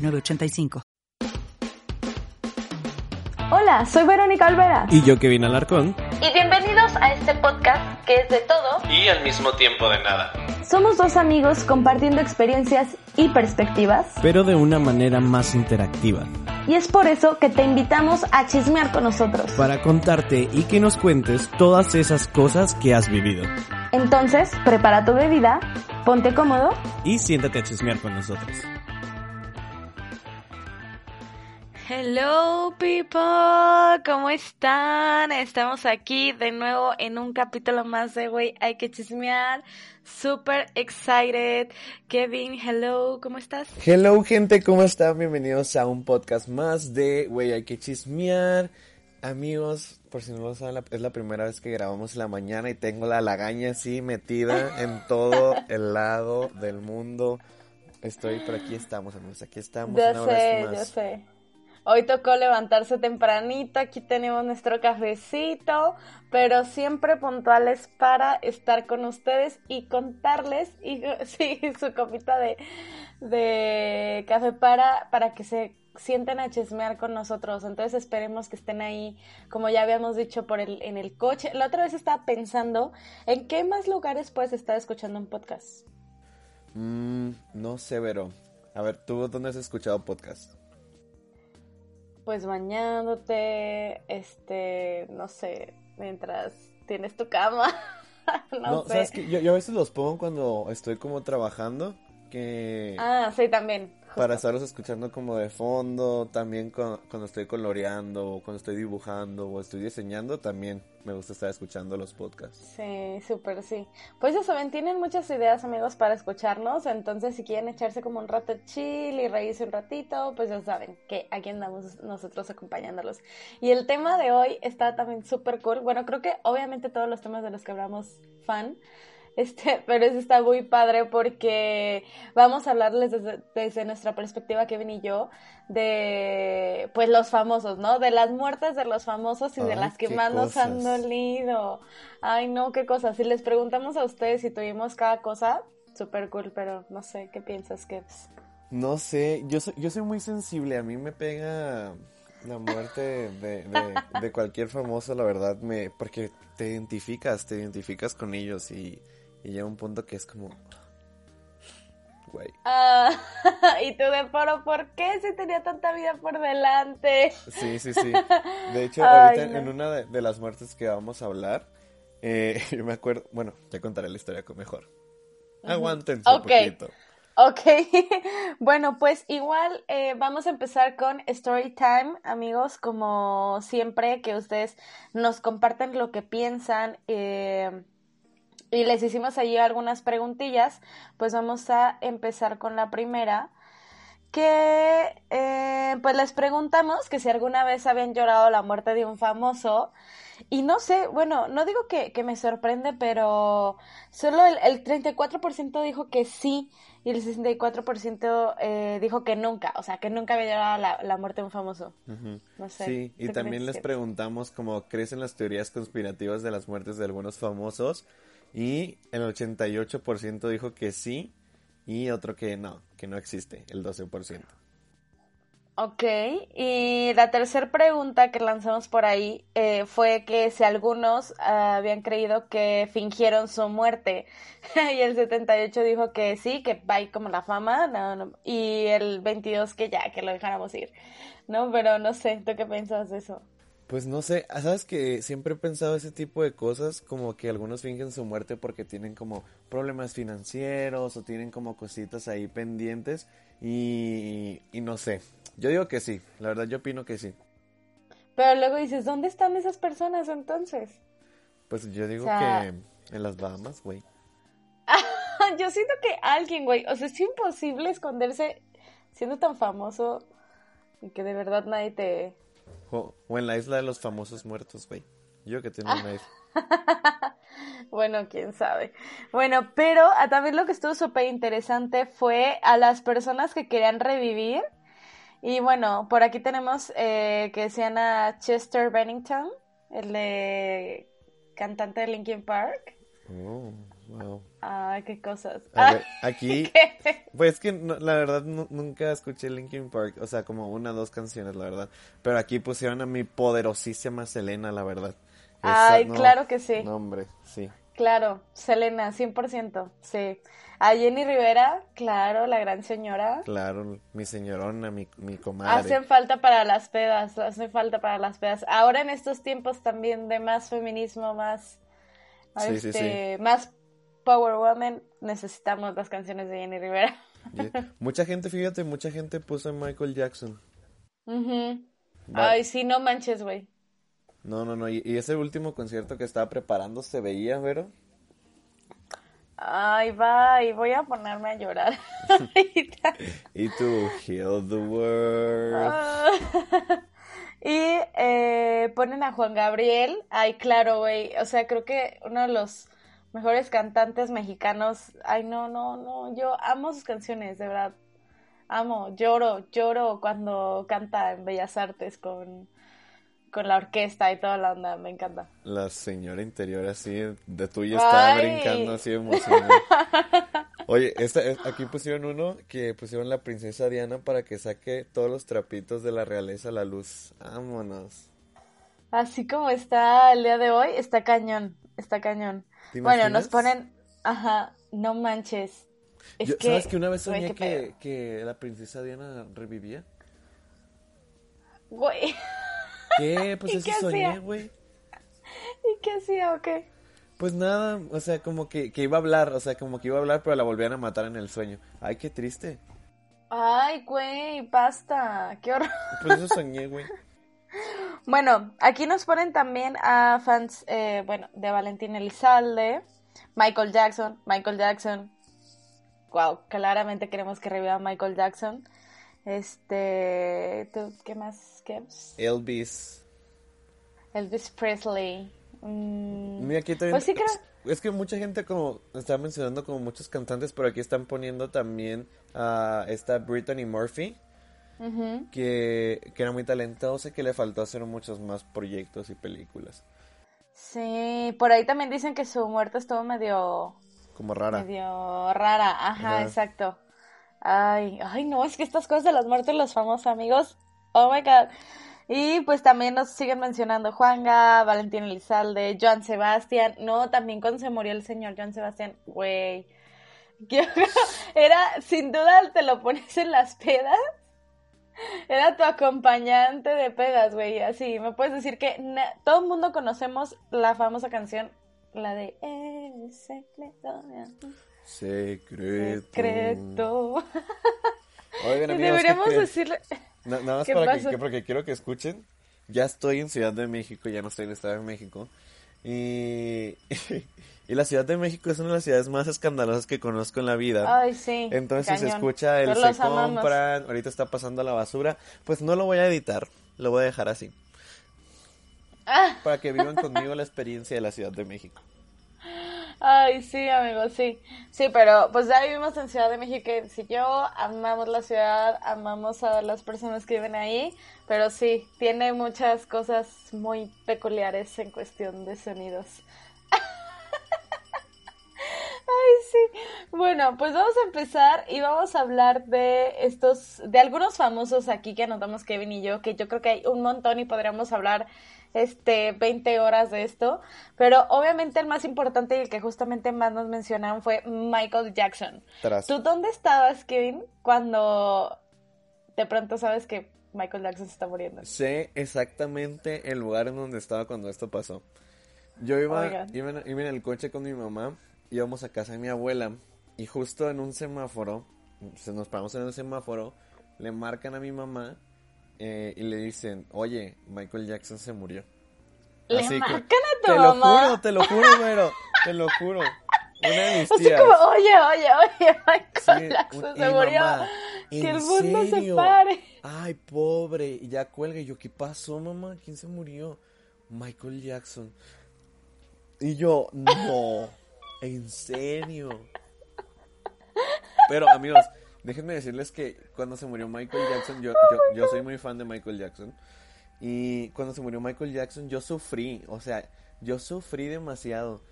906985. Hola, soy Verónica Alvera. Y yo, Kevin Alarcón. Y bienvenidos a este podcast que es de todo Y al mismo tiempo de nada. Somos dos amigos compartiendo experiencias y perspectivas. Pero de una manera más interactiva. Y es por eso que te invitamos a chismear con nosotros. Para contarte y que nos cuentes todas esas cosas que has vivido. Entonces, prepara tu bebida, ponte cómodo Y siéntate a chismear con nosotros. Hello people, ¿cómo están? Estamos aquí de nuevo en un capítulo más de Güey, hay que chismear. Super excited. Kevin, hello, ¿cómo estás? Hello gente, ¿cómo están? Bienvenidos a un podcast más de Güey, hay que chismear. Amigos, por si no lo saben, es la primera vez que grabamos en la mañana y tengo la lagaña así metida en todo el lado del mundo. Estoy, pero aquí estamos, amigos, aquí estamos Yo una sé, vez yo más. sé. Hoy tocó levantarse tempranito, aquí tenemos nuestro cafecito, pero siempre puntuales para estar con ustedes y contarles, y su copita de, de café para, para que se sienten a chismear con nosotros. Entonces esperemos que estén ahí, como ya habíamos dicho, por el, en el coche. La otra vez estaba pensando, ¿en qué más lugares puedes estar escuchando un podcast? Mm, no sé, Vero. A ver, ¿tú dónde has escuchado podcast? Pues bañándote, este, no sé, mientras tienes tu cama, no, No, sé. ¿sabes qué? Yo, yo a veces los pongo cuando estoy como trabajando, que... Ah, sí, también. Para estarlos escuchando como de fondo, también cu- cuando estoy coloreando, o cuando estoy dibujando, o estoy diseñando, también me gusta estar escuchando los podcasts. Sí, súper sí. Pues eso, ven, tienen muchas ideas, amigos, para escucharnos. Entonces, si quieren echarse como un rato chill y reírse un ratito, pues ya saben que aquí andamos nosotros acompañándolos. Y el tema de hoy está también súper cool. Bueno, creo que obviamente todos los temas de los que hablamos fan. Este, pero eso está muy padre porque vamos a hablarles desde, desde nuestra perspectiva, Kevin y yo, de pues los famosos, ¿no? De las muertes de los famosos y de las que más nos han cosas. dolido. Ay, no, qué cosa. Si les preguntamos a ustedes si tuvimos cada cosa, súper cool, pero no sé, ¿qué piensas, Kevs? No sé, yo soy, yo soy muy sensible, a mí me pega la muerte de, de- de cualquier famoso, la verdad, me porque te identificas, te identificas con ellos y, y llega un punto que es como... Güey. Ah, y tú de foro, ¿por qué si tenía tanta vida por delante? Sí, sí, sí. De hecho, Ay, ahorita no. en una de, de las muertes que vamos a hablar, eh, yo me acuerdo, bueno, ya contaré la historia mejor. Aguántense un poquito. Ok, bueno, pues igual eh, vamos a empezar con Story Time, amigos, como siempre, que ustedes nos comparten lo que piensan eh, y les hicimos allí algunas preguntillas, pues vamos a empezar con la primera, que eh, pues les preguntamos que si alguna vez habían llorado la muerte de un famoso y no sé, bueno, no digo que, me sorprende, pero solo el, el 34% dijo que sí y el 64% eh, dijo que nunca, o sea, que nunca había llorado la, la muerte de un famoso. No sé. Sí, ¿tú y también les preguntamos cómo crecen las teorías conspirativas de las muertes de algunos famosos y el 88% dijo que sí y otro que no, que no existe, el 12%. Ok, y la tercera pregunta que lanzamos por ahí eh, fue que si algunos ah, habían creído que fingieron su muerte y el 78 dijo que sí, que va como la fama, no, no, y el 22 que ya, que lo dejáramos ir, ¿no? Pero no sé, ¿tú qué piensas de eso? Pues no sé, sabes que siempre he pensado ese tipo de cosas, como que algunos fingen su muerte porque tienen como problemas financieros o tienen como cositas ahí pendientes y, y no sé. Yo digo que sí, la verdad yo opino que sí. Pero luego dices, ¿dónde están esas personas entonces? Pues yo digo O sea- que en las Bahamas, güey. Yo siento que alguien, güey, o sea, es imposible esconderse siendo tan famoso y que de verdad nadie te... O, o en la isla de los famosos muertos, güey. Yo que tengo una isla. Bueno, quién sabe. Bueno, pero ah, también lo que estuvo súper interesante fue a las personas que querían revivir. Y bueno, por aquí tenemos eh, que decían a Chester Bennington, el de cantante de Linkin Park. Oh, wow. Ah, qué cosas. A ver, aquí, ¿Qué? pues es que no- la verdad nu- nunca escuché Linkin Park, o sea, como una o dos canciones, la verdad. Pero aquí pusieron a mi poderosísima Selena, la verdad. Esa- Ay, no, claro que sí. No, hombre, sí. Claro, Selena, 100%, sí. A Jenny Rivera, claro, la gran señora. Claro, mi señorona, mi, mi comadre. Hacen falta para las pedas, hacen falta para las pedas. Ahora en estos tiempos también de más feminismo, más, Sí, sí, este, más Power Woman, necesitamos las canciones de Jenny Rivera. Mucha gente, fíjate, mucha gente puso a Michael Jackson. Ay, sí, no manches, güey. No, no, no, y, y ese último concierto que estaba preparando se veía, ¿vero? Ay, bye, voy a ponerme a llorar. Y tú, Heal the World. Ah. y eh, ponen a Juan Gabriel. Ay, claro, güey. O sea, creo que uno de los mejores cantantes mexicanos. Ay, no, no, no. Yo amo sus canciones, de verdad. Amo, lloro, lloro cuando canta en Bellas Artes con, con la orquesta y toda la onda. Me encanta. La señora interior así, de tuya estaba brincando así emoción. Oye, esta, es- aquí pusieron uno que pusieron la princesa Diana para que saque todos los trapitos de la realeza a la luz. Vámonos. Así como está el día de hoy, está cañón, está cañón. ¿Te Bueno, nos ponen, ajá, no manches. Es Yo- que, ¿Sabes que una vez soñé pedo. que, que la princesa Diana revivía? Güey, ¿Qué? Pues ¿Y eso qué soñé, güey. ¿y qué hacía o qué? Pues nada, o sea, como que, que iba a hablar, o sea, como que iba a hablar, pero la volvían a matar en el sueño. Ay, qué triste. Ay, güey, basta, qué horror. Pues eso soñé, güey. Bueno, aquí nos ponen también a fans, eh, bueno, de Valentín Elizalde, Michael Jackson, Michael Jackson. Wow, claramente queremos que reviva Michael Jackson. Este, ¿tú qué más? ¿Qué? Elvis. Elvis Presley. Mm, Mira, aquí también. Pues sí creo. Es que mucha gente como está mencionando como muchos cantantes, pero aquí están poniendo también a esta Brittany Murphy, que, que era muy talentosa y que le faltó hacer muchos más proyectos y películas. Sí, por ahí también dicen que su muerte estuvo medio, Como rara. medio rara. Ajá, Ajá. exacto. Ay, ay, no, es que estas cosas de las muertes de los famosos amigos. Oh my god. Y pues también nos siguen mencionando Juanga, Valentín Elizalde, Joan Sebastián. No, también cuando se murió el señor Joan Sebastián, güey. Era, sin duda, te lo pones en las pedas. Era tu acompañante de pedas, güey. Así, me puedes decir que todo el mundo conocemos la famosa canción, la de El secreto. Secreto. Secreto. Oigan, amigos, ¿qué Deberíamos decirle. Na- nada más ¿Qué para que, porque quiero que escuchen. Ya estoy en Ciudad de México, ya no estoy en Estado de México. Y, y la Ciudad de México es una de las ciudades más escandalosas que conozco en la vida. Ay, sí. Entonces se cañón. escucha el Pero se amamos. compran, ahorita está pasando la basura. Pues no lo voy a editar, lo voy a dejar así. Ah. Para que vivan conmigo la experiencia de la Ciudad de México. Ay, sí, amigo, sí. Sí, pero pues ya vivimos en Ciudad de México. Si yo amamos la ciudad, amamos a las personas que viven ahí, pero sí, tiene muchas cosas muy peculiares en cuestión de sonidos. Ay, sí. Bueno, pues vamos a empezar y vamos a hablar de estos, de algunos famosos aquí que anotamos Kevin y yo, que yo creo que hay un montón y podríamos hablar este 20 horas de esto, pero obviamente el más importante y el que justamente más nos mencionaron fue Michael Jackson. Tras. ¿Tú dónde estabas, Kevin, cuando de pronto sabes que Michael Jackson se está muriendo? Sé exactamente el lugar en donde estaba cuando esto pasó. Yo iba, Oigan. iba, en, iba en el coche con mi mamá, íbamos a casa de mi abuela y justo en un semáforo, se nos paramos en un semáforo, le marcan a mi mamá eh, y le dicen, oye, Michael Jackson se murió. Le Así que- marcan a tu te mamá. lo juro, te lo juro, güero, te lo juro. Una de mis Así tías. como, oye, oye, oye, Michael Sí, Jackson se murió. mamá, ¿En que el mundo se pare. Ay, pobre. Y ya cuelga. Y yo, ¿qué pasó, mamá? ¿Quién se murió? Michael Jackson. Y yo, no. ¿En serio? Pero, amigos, déjenme decirles que cuando se murió Michael Jackson, yo, yo, yo soy muy fan de Michael Jackson. Y cuando se murió Michael Jackson, yo sufrí. O sea, yo sufrí demasiado.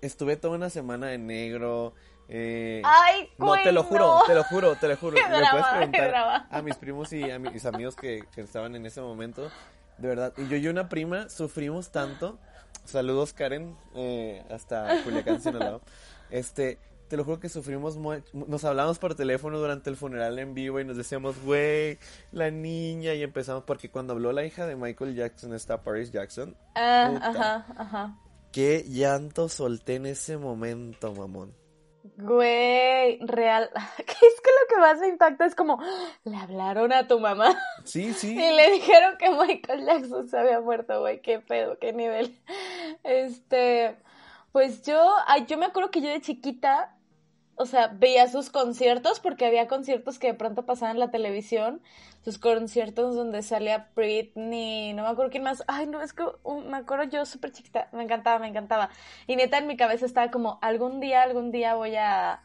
Estuve toda una semana en negro. eh, Ay, no, te lo juro, no. te lo juro, te lo juro. Qué Le puedes drama, preguntar a mis primos y a mis amigos que, que estaban en ese momento. De verdad. Y yo y una prima sufrimos tanto. Saludos, Karen, eh, hasta Culiacán, Sinaloa. Este, te lo juro que sufrimos. mu- Nos hablamos por teléfono durante el funeral en vivo y nos decíamos, güey, la niña. Y empezamos, porque cuando habló la hija de Michael Jackson, está Paris Jackson. Puta. ajá, ajá. Qué llanto solté en ese momento, mamón. Güey, real. ¿Qué es que lo que más me impacta es como, le hablaron a tu mamá Sí, sí. y le dijeron que Michael Jackson se había muerto, güey, qué pedo, qué nivel. Este, pues yo, ay, yo me acuerdo que yo de chiquita, o sea, veía sus conciertos porque había conciertos que de pronto pasaban en la televisión, sus conciertos donde salía Britney, no me acuerdo quién más, ay, no, es que uh, me acuerdo yo súper chiquita, me encantaba, me encantaba. Y neta en mi cabeza estaba como, algún día, algún día voy a,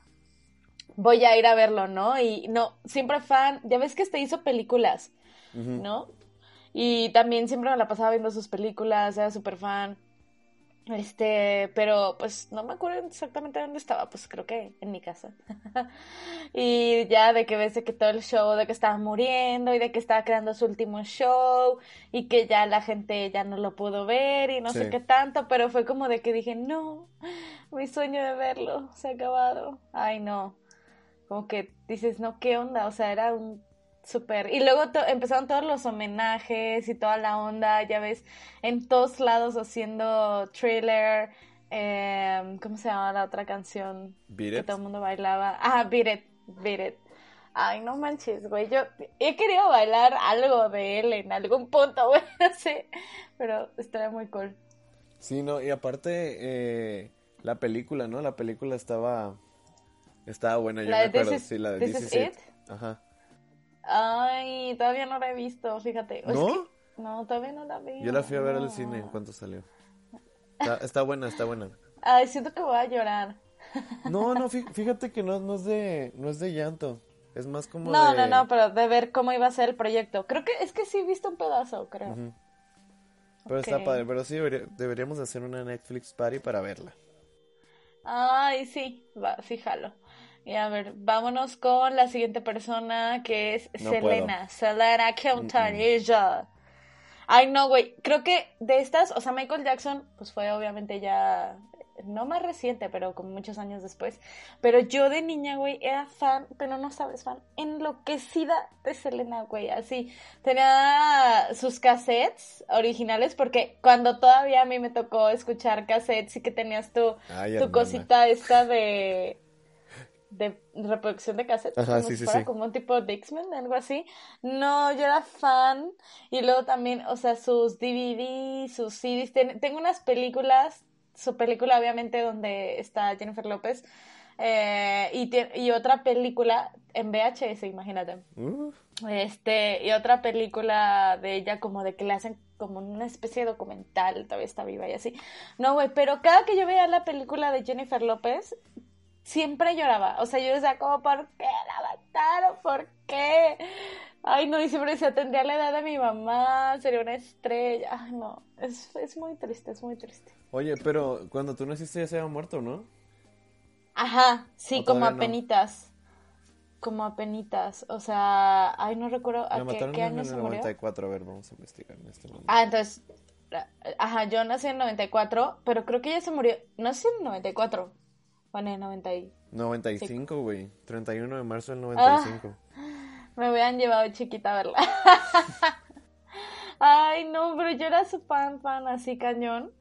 voy a ir a verlo, ¿no? Y no, siempre fan, ya ves que este hizo películas. ¿no? Y también siempre me la pasaba viendo sus películas, era súper fan. Este, pero pues no me acuerdo exactamente dónde estaba, pues creo que en mi casa. y ya de que ves de que todo el show, de que estaba muriendo y de que estaba creando su último show y que ya la gente ya no lo pudo ver y no sé qué tanto, pero fue como de que dije, no, mi sueño de verlo se ha acabado. Ay, no. Como que dices, no, ¿qué onda? O sea, era un súper... Y luego to- empezaron todos los homenajes y toda la onda, ya ves, en todos lados haciendo thriller. em, ¿Cómo se llama la otra canción? Beat Que It. todo el mundo bailaba. Ah, Beat It, Beat It. Ay, no manches, güey. Yo he querido bailar algo de él en algún punto, güey, no sé. Pero estaría muy cool. Sí, no, y aparte, eh, la película, ¿no? La película estaba, estaba buena, yo La me acuerdo, Is- sí, la de This This Is Is It. It. Ajá. Ay, todavía no la he visto, fíjate. Es ¿No? que- no, todavía no la vi. Yo la fui a ver no. al cine en cuanto salió. Está, está buena, está buena. Ay, siento que voy a llorar. No, no, fí- fíjate que no, no es de, no es de llanto, es más como No, de... no, no, pero de ver cómo iba a ser el proyecto. Creo que es que sí he visto un pedazo, creo. Pero está padre, pero sí debería- deberíamos de hacer una Netflix party para verla. Ay, sí, va, sí, jalo. Y a ver, vámonos con la siguiente persona que es No Selena. Selena Quintanilla. Ay, no, güey. Creo que de estas, o sea, Michael Jackson, pues fue obviamente ya, no más reciente, pero como muchos años después. Pero yo de niña, güey, era fan, pero no sabes, fan, enloquecida de Selena, güey. Así, tenía sus cassettes originales, porque cuando todavía a mí me tocó escuchar cassettes y que tenías tu, Ay, tu hermana. cosita esta de de reproducción de cassettes, Ajá, como sí, si sí, fuera sí. como un tipo Dixman, algo así. No, yo era fan y luego también, o sea, sus DVDs, sus CDs, ten- tengo unas películas, su película obviamente donde está Jennifer López eh, y, y otra película en VHS, imagínate. Uh, Este, y otra película de ella como de que le hacen como una especie de documental, todavía está viva y así. No, güey, pero cada que yo veía la película de Jennifer López, siempre lloraba. O sea, yo decía como, ¿por qué la mataron? ¿Por qué? Ay, no, y siempre decía, tendría la edad de mi mamá, sería una estrella. Ay, no, es, es muy triste, es muy triste. Oye, pero cuando tú naciste ya se había muerto, ¿no? Ajá, sí, ¿O como no? apenitas. Como apenitas. O sea, ay, no recuerdo a qué, año se murió. 94, a ver, vamos a investigar en este momento. Ah, entonces, ajá, yo nací en 94, pero creo que ella se murió, no sé en 94, en el 90 y... 95, güey. 31 de marzo Ah. del 95. Me hubieran llevado chiquita a verla. Ay, no, pero yo era su fan, fan, así cañón.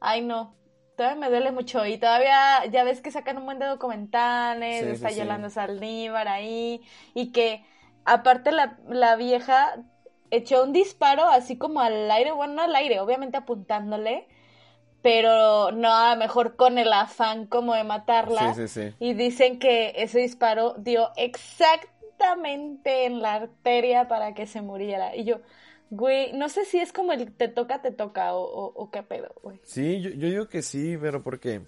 Ay, no, todavía me duele mucho y todavía, ya ves que sacan un buen de documentales, Sí, sí, está sí. Yolanda Saldívar ahí, y que aparte la, la vieja echó un disparo así como al aire, bueno, no al aire, obviamente apuntándole, pero no a lo mejor con el afán como de matarla. Sí, sí, sí. Y dicen que ese disparo dio exactamente en la arteria para que se muriera. Y yo, güey, no sé si es como el te toca, te toca o, o, o qué pedo, güey. Sí, yo, yo digo que sí, pero porque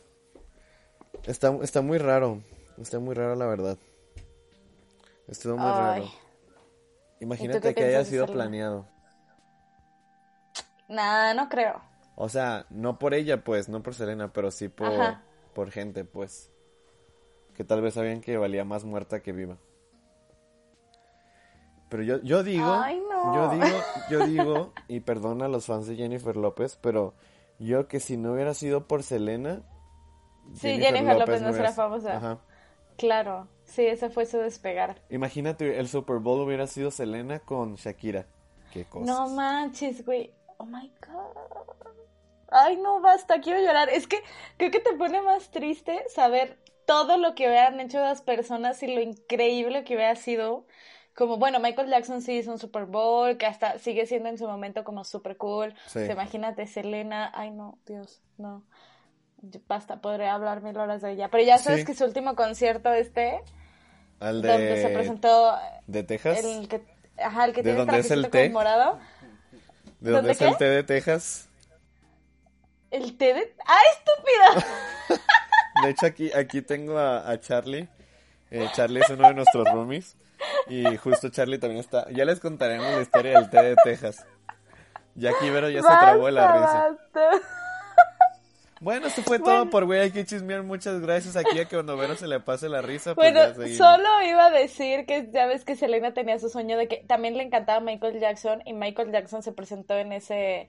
está, está muy raro. Está muy raro, la verdad. Estuvo muy Ay. raro. Imagínate que haya sido planeado. Nah, no creo. O sea, no por ella, pues, no por Selena, pero sí por, Ajá. por gente, pues. Que tal vez sabían que valía más muerta que viva. Pero yo, yo digo, Ay, no. yo digo, yo digo, y perdona a los fans de Jennifer López, pero yo que si no hubiera sido por Selena, Sí, Jennifer López no hubiera- será famosa. Ajá. Claro, sí, ese fue su despegar. Imagínate, el Super Bowl hubiera sido Selena con Shakira. Qué cosa. No manches, güey. Oh my god. Ay, no, basta, quiero llorar. Es que creo que te pone más triste saber todo lo que hubieran hecho las personas y lo increíble que hubiera sido. Como, bueno, Michael Jackson sí hizo un Super Bowl, que hasta sigue siendo en su momento como super cool. Sí. Imagínate, Selena. Ay, no, Dios, no. Yo- Basta, podría hablar mil horas de ella. Pero ya sabes Sí. que su último concierto este, Al donde se de, presentó de Texas. el que, ajá, el que ¿De tiene es el té? como morado. ¿De ¿dónde dónde es qué? el té de Texas? El té de... ¡Ay, estúpida! De hecho, aquí, aquí tengo a, a Charlie. Eh, Charlie es uno de nuestros roomies. Y justo Charlie también está. Ya les contaremos la historia del té de Texas. Jackie Ibero ya se trabó de la risa. basta. Bueno, esto fue todo por güey. Hay que chismear. Muchas gracias aquí a que cuando Vero se le pase la risa. Pues Bueno, solo iba a decir que ya ves que Selena tenía su sueño de que también le encantaba Michael Jackson y Michael Jackson se presentó en ese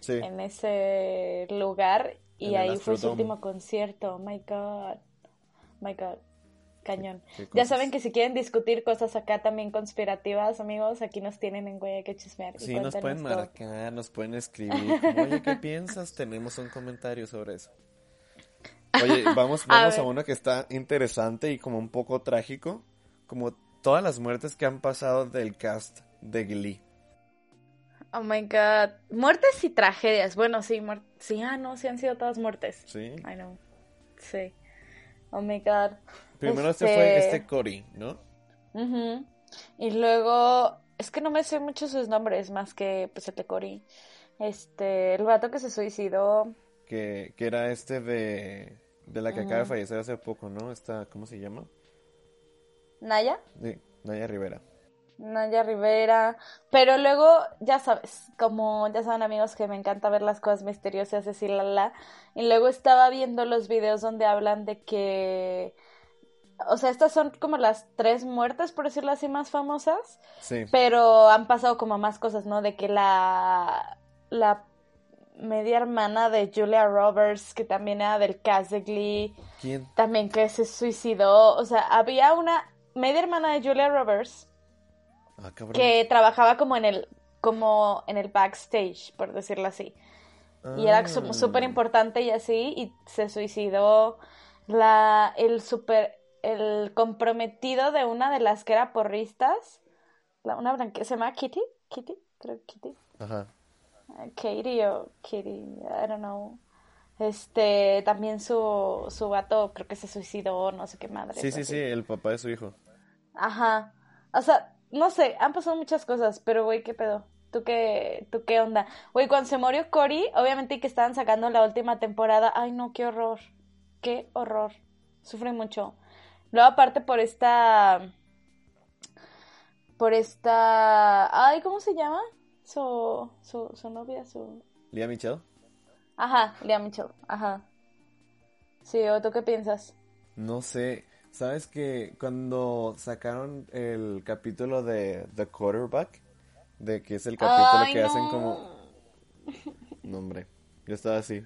Sí. en ese lugar y En ahí fue su último concierto. Oh my God. My God. Cañón. Ya saben que si quieren discutir cosas acá también conspirativas, amigos, aquí nos tienen en Güey, hay que chismear. Sí, nos pueden todo. marcar, nos pueden escribir. como, Oye, ¿qué piensas? Tenemos un comentario sobre eso. Oye, vamos, A vamos a, ver. uno que está interesante y como un poco trágico. Como todas las muertes que han pasado del cast de Glee. Oh my God. Muertes y tragedias. Bueno, sí, sí, ah, no, sí han sido todas muertes. Sí. I know. Sí. Oh my God. Primero este fue este Cory, ¿no? Ujú. Y luego, es que no me sé mucho sus nombres más que pues el de Cory. Este, el vato que se suicidó. Que, que era este de, de la que acaba de fallecer hace poco, ¿no? Esta, ¿cómo se llama? Naya. Sí, Naya Rivera. Naya Rivera. Pero luego, ya sabes, como ya saben amigos que me encanta ver las cosas misteriosas, así la la. Y luego estaba viendo los videos donde hablan de que. O sea, estas son como las tres muertes, por decirlo así, más famosas. Sí. Pero han pasado como más cosas, ¿no? De que la. La media hermana de Julia Roberts, que también era del cast de Glee, ¿Quién? también que se suicidó. O sea, había una media hermana de Julia Roberts Ah, que trabajaba como en el como en el backstage, por decirlo así. Y era Ah. súper importante y así, y se suicidó la el super el comprometido de una de las que era porristas, la, una blanca, se llama Kitty, Kitty, creo que Kitty, Ajá. Eh, Katie o Kitty, I don't know. Este, también su, su vato creo que se suicidó, no sé qué madre. Sí, sí, así. sí, el papá de su hijo. Ajá. O sea, no sé, han pasado muchas cosas, pero güey, ¿qué pedo? ¿Tú qué, tú qué onda? Güey, cuando se murió Cory, obviamente que estaban sacando la última temporada. Ay, no, qué horror. Qué horror. Sufre mucho. Luego, aparte por esta. Por esta. Ay, ¿cómo se llama? Su, su, su novia, su. Lía Michelle. Ajá, Lea Mitchell. Ajá. Sí, ¿o tú qué piensas? No sé, ¿sabes que cuando sacaron el capítulo de The Quarterback, de que es el capítulo Ay, que hacen como... No, hombre, yo estaba así.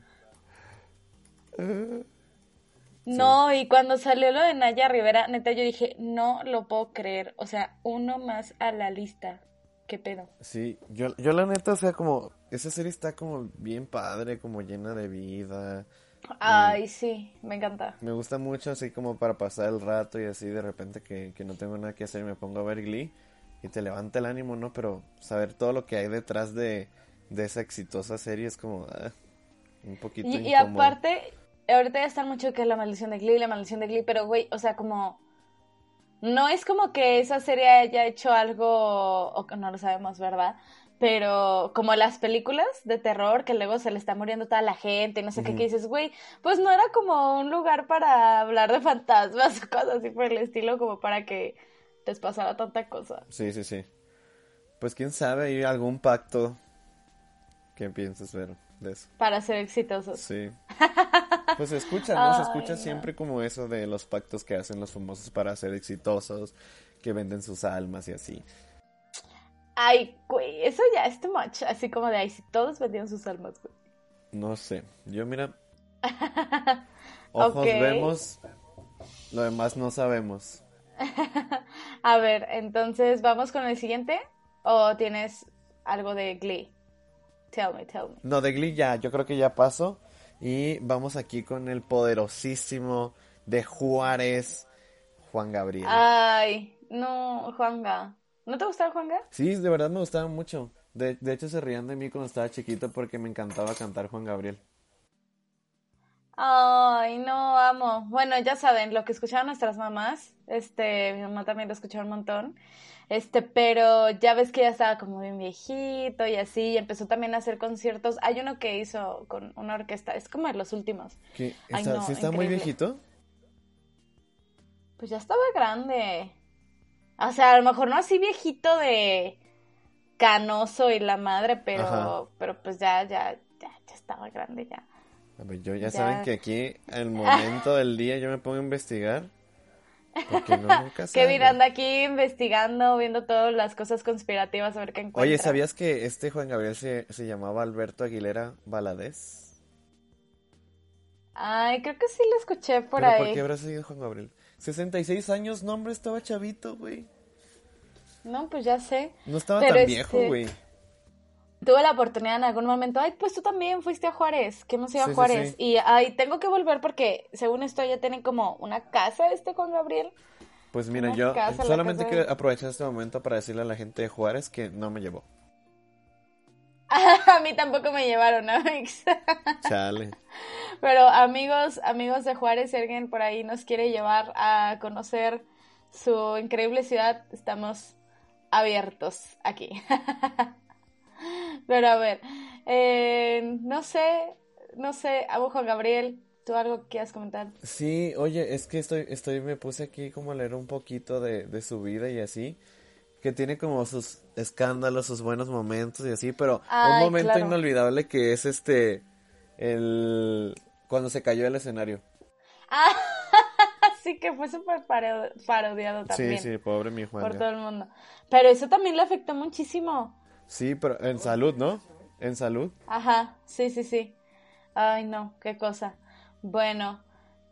No, y cuando salió lo de Naya Rivera, neta, yo dije, no lo puedo creer. O sea, uno más a la lista. ¿Qué pedo? Sí, yo, yo la neta, o sea, como... Esa serie está como bien padre, como llena de vida. Ay, sí, me encanta. Me gusta mucho así como para pasar el rato y así de repente que, que no tengo nada que hacer y me pongo a ver Glee y te levanta el ánimo, ¿no? Pero saber todo lo que hay detrás de, de esa exitosa serie es como ah, un poquito Y, y aparte, ahorita ya están mucho que la maldición de Glee, la maldición de Glee, pero güey, o sea, como No es como que esa serie haya hecho algo, o no lo sabemos, ¿verdad? Pero como las películas de terror, que luego se le está muriendo toda la gente y no sé qué, que dices, güey, pues no era como un lugar para hablar de fantasmas o cosas así por el estilo, como para que les pasara tanta cosa. Sí, sí, sí. Pues quién sabe, hay algún pacto. ¿Qué piensas, Vero, de eso? Para ser exitosos. Sí. Pues se escucha, ¿no? Se Ay, escucha no. siempre como eso de los pactos que hacen los famosos para ser exitosos, que venden sus almas y así. Ay, güey, eso ya es too much. Así como de, ay, si todos vendían sus almas, güey. No sé. Yo, mira, ojos vemos, lo demás no sabemos. A ver, entonces, ¿vamos con el siguiente? ¿O tienes algo de Glee? Tell me, tell me. No, de Glee ya, yo creo que ya pasó. Y vamos aquí con el poderosísimo de Juárez, Juan Gabriel. Ay, no, Juanga. ¿No te gustaba Juanga? Sí, de verdad me gustaba mucho. De, de hecho, se rían de mí cuando estaba chiquito porque me encantaba cantar Juan Gabriel. Ay, no, amo. Bueno, ya saben, lo que escuchaban nuestras mamás, este, mi mamá también lo escuchaba un montón, este, pero ya ves que ya estaba como bien viejito y así, y empezó también a hacer conciertos. Hay uno que hizo con una orquesta, es como de los últimos. ¿Qué? Ay, ¿Está, no, ¿Sí está muy viejito? Pues ya estaba grande. O sea, a lo mejor no así viejito de canoso y la madre, pero, Ajá. pero pues ya, ya, ya, ya estaba grande ya. Yo ya, Ya. saben que aquí, al momento del día, yo me pongo a investigar. Porque no nunca Kevin sabe. anda aquí investigando, viendo todas las cosas conspirativas, a ver qué encuentra. Oye, ¿sabías que este Juan Gabriel se, se llamaba Alberto Aguilera Valadez? Ay, creo que sí lo escuché por ¿Pero ahí. por qué habrá seguido Juan Gabriel? 66 años, no, hombre, estaba chavito, güey. No, pues ya sé. No estaba Pero tan este- viejo, güey. Tuve la oportunidad en algún momento. Ay, pues tú también fuiste a Juárez. Que hemos ido Sí, a Juárez. sí. Y ay, tengo que volver porque, según esto, ya tienen como una casa este Juan Gabriel. Pues mira, yo casa, solamente quiero de- aprovechar este momento para decirle a la gente de Juárez que no me llevó. a mí tampoco me llevaron, Amix. Chale. Pero amigos, amigos de Juárez, si alguien por ahí nos quiere llevar a conocer su increíble ciudad, estamos abiertos aquí. Pero a ver, eh, no sé, no sé, Juan Gabriel, ¿tú algo que quieras comentar? Sí, oye, es que estoy, estoy, me puse aquí como a leer un poquito de, de su vida y así, que tiene como sus escándalos, sus buenos momentos y así, pero un momento claro. inolvidable que es este, el, cuando se cayó del escenario. Ah, sí que fue súper paro- parodiado también Sí, sí, pobre mi por Juan. todo el mundo. Pero eso también le afectó muchísimo. Sí, pero en salud, ¿no? En salud. Ajá, sí, sí, sí. Ay, no, qué cosa. Bueno,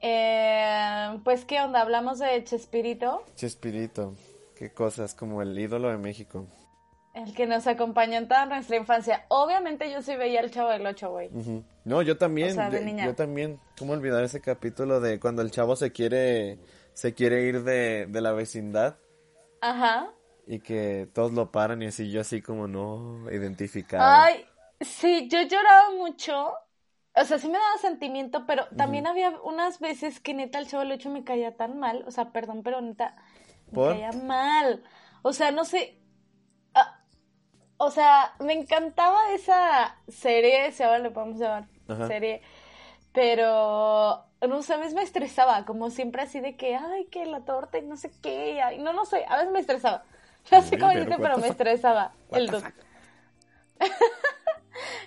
eh, pues qué onda, hablamos de Chespirito, Chespirito, qué cosas, como el ídolo de México. el que nos acompañó en toda nuestra infancia. Obviamente yo sí veía el Chavo del Ocho, güey. No, yo también, O sea, de yo- niña. yo también. ¿Cómo olvidar ese capítulo de cuando el chavo se quiere, se quiere ir de, de la vecindad Ajá. y que todos lo paran y así yo así como no identificado. Ay, sí, yo lloraba mucho. O sea, sí me daba sentimiento, pero también había unas veces que neta el Chavo del Ocho me caía tan mal. O sea, perdón, pero neta, me ¿Por? caía mal. O sea, no sé. ah, o sea, me encantaba esa serie, si ahora le podemos llamar Ajá. serie. Pero, no sé, a veces me estresaba, como siempre así de que, ay, que la torta y no sé qué. ay, no, no sé, a veces me estresaba. No sé cómo decirte, pero me estresaba el fuck.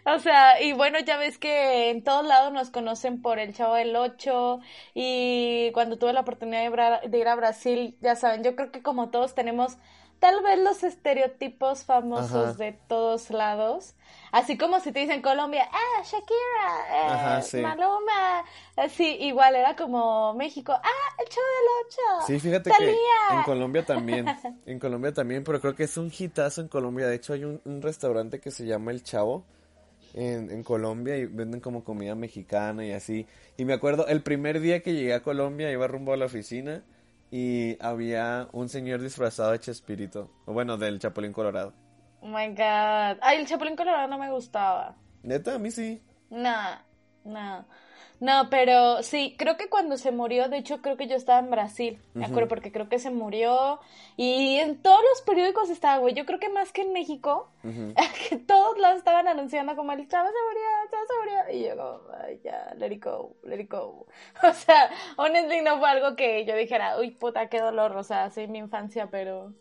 O sea, y bueno, ya ves que en todos lados nos conocen por el Chavo del Ocho y cuando tuve la oportunidad de, ir a Brasil, ya saben, yo creo que como todos tenemos tal vez los estereotipos famosos Ajá. de todos lados, así como si te dicen Colombia, ah, Shakira, eh, Ajá, sí. Maluma, así igual era como México, ah, el Chavo del Ocho, Sí, fíjate Thalía. que en Colombia también, en Colombia también, pero creo que es un hitazo en Colombia. De hecho, hay un, un restaurante que se llama El Chavo en, en Colombia y venden como comida mexicana y así. Y me acuerdo, el primer día que llegué a Colombia iba rumbo a la oficina y había un señor disfrazado de Chespirito, o bueno, del Chapulín Colorado. Oh my God, ay, el Chapulín Colorado no me gustaba. Neta, a mí sí. No, no. No, pero sí, creo que cuando se murió, de hecho creo que yo estaba en Brasil, me acuerdo, porque creo que se murió y en todos los periódicos estaba, güey, yo creo que más que en México, que todos lo estaban anunciando como el chavo se murió, el chavo se murió, y yo como, ay, ya, let it go, let it go. O sea, honestly no fue algo que yo dijera, uy, puta, qué dolor, o sea, sí, mi infancia, pero...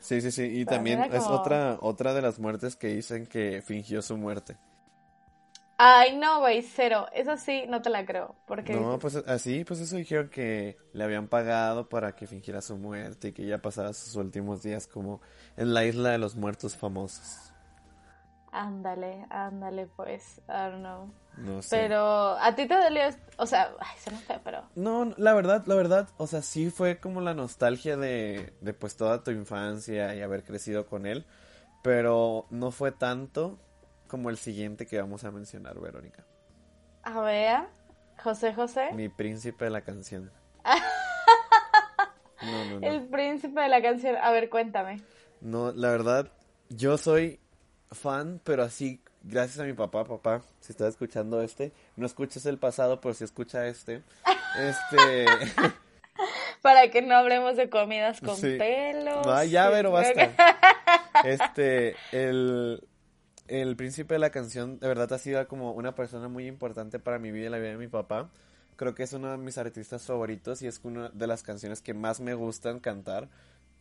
Sí, sí, sí, y también es otra, otra de las muertes que dicen que fingió su muerte. Ay, no, güey, cero. Eso sí, no te la creo. Porque... No, pues así, pues eso dijeron que le habían pagado para que fingiera su muerte y que ya pasara sus últimos días como en la isla de los muertos famosos. Ándale, ándale, pues, I don't know. No sé. Pero a ti te dolió, o sea, ay, se me fue, pero... No, la verdad, la verdad, o sea, sí fue como la nostalgia de, de pues toda tu infancia y haber crecido con él, pero no fue tanto como el siguiente que vamos a mencionar, Verónica. A ver, José José. Mi príncipe de la canción. no, no, no. El príncipe de la canción. A ver, cuéntame. No, la verdad, yo soy fan, pero así, gracias a mi papá, papá, si estás escuchando este, no escuches el pasado, pero si escucha este, este... Para que no hablemos de comidas con pelos. No, ya, pero basta. Este, el, el príncipe de la canción de verdad ha sido como una persona muy importante para mi vida y la vida de mi papá. Creo que es uno de mis artistas favoritos y es una de las canciones que más me gustan cantar.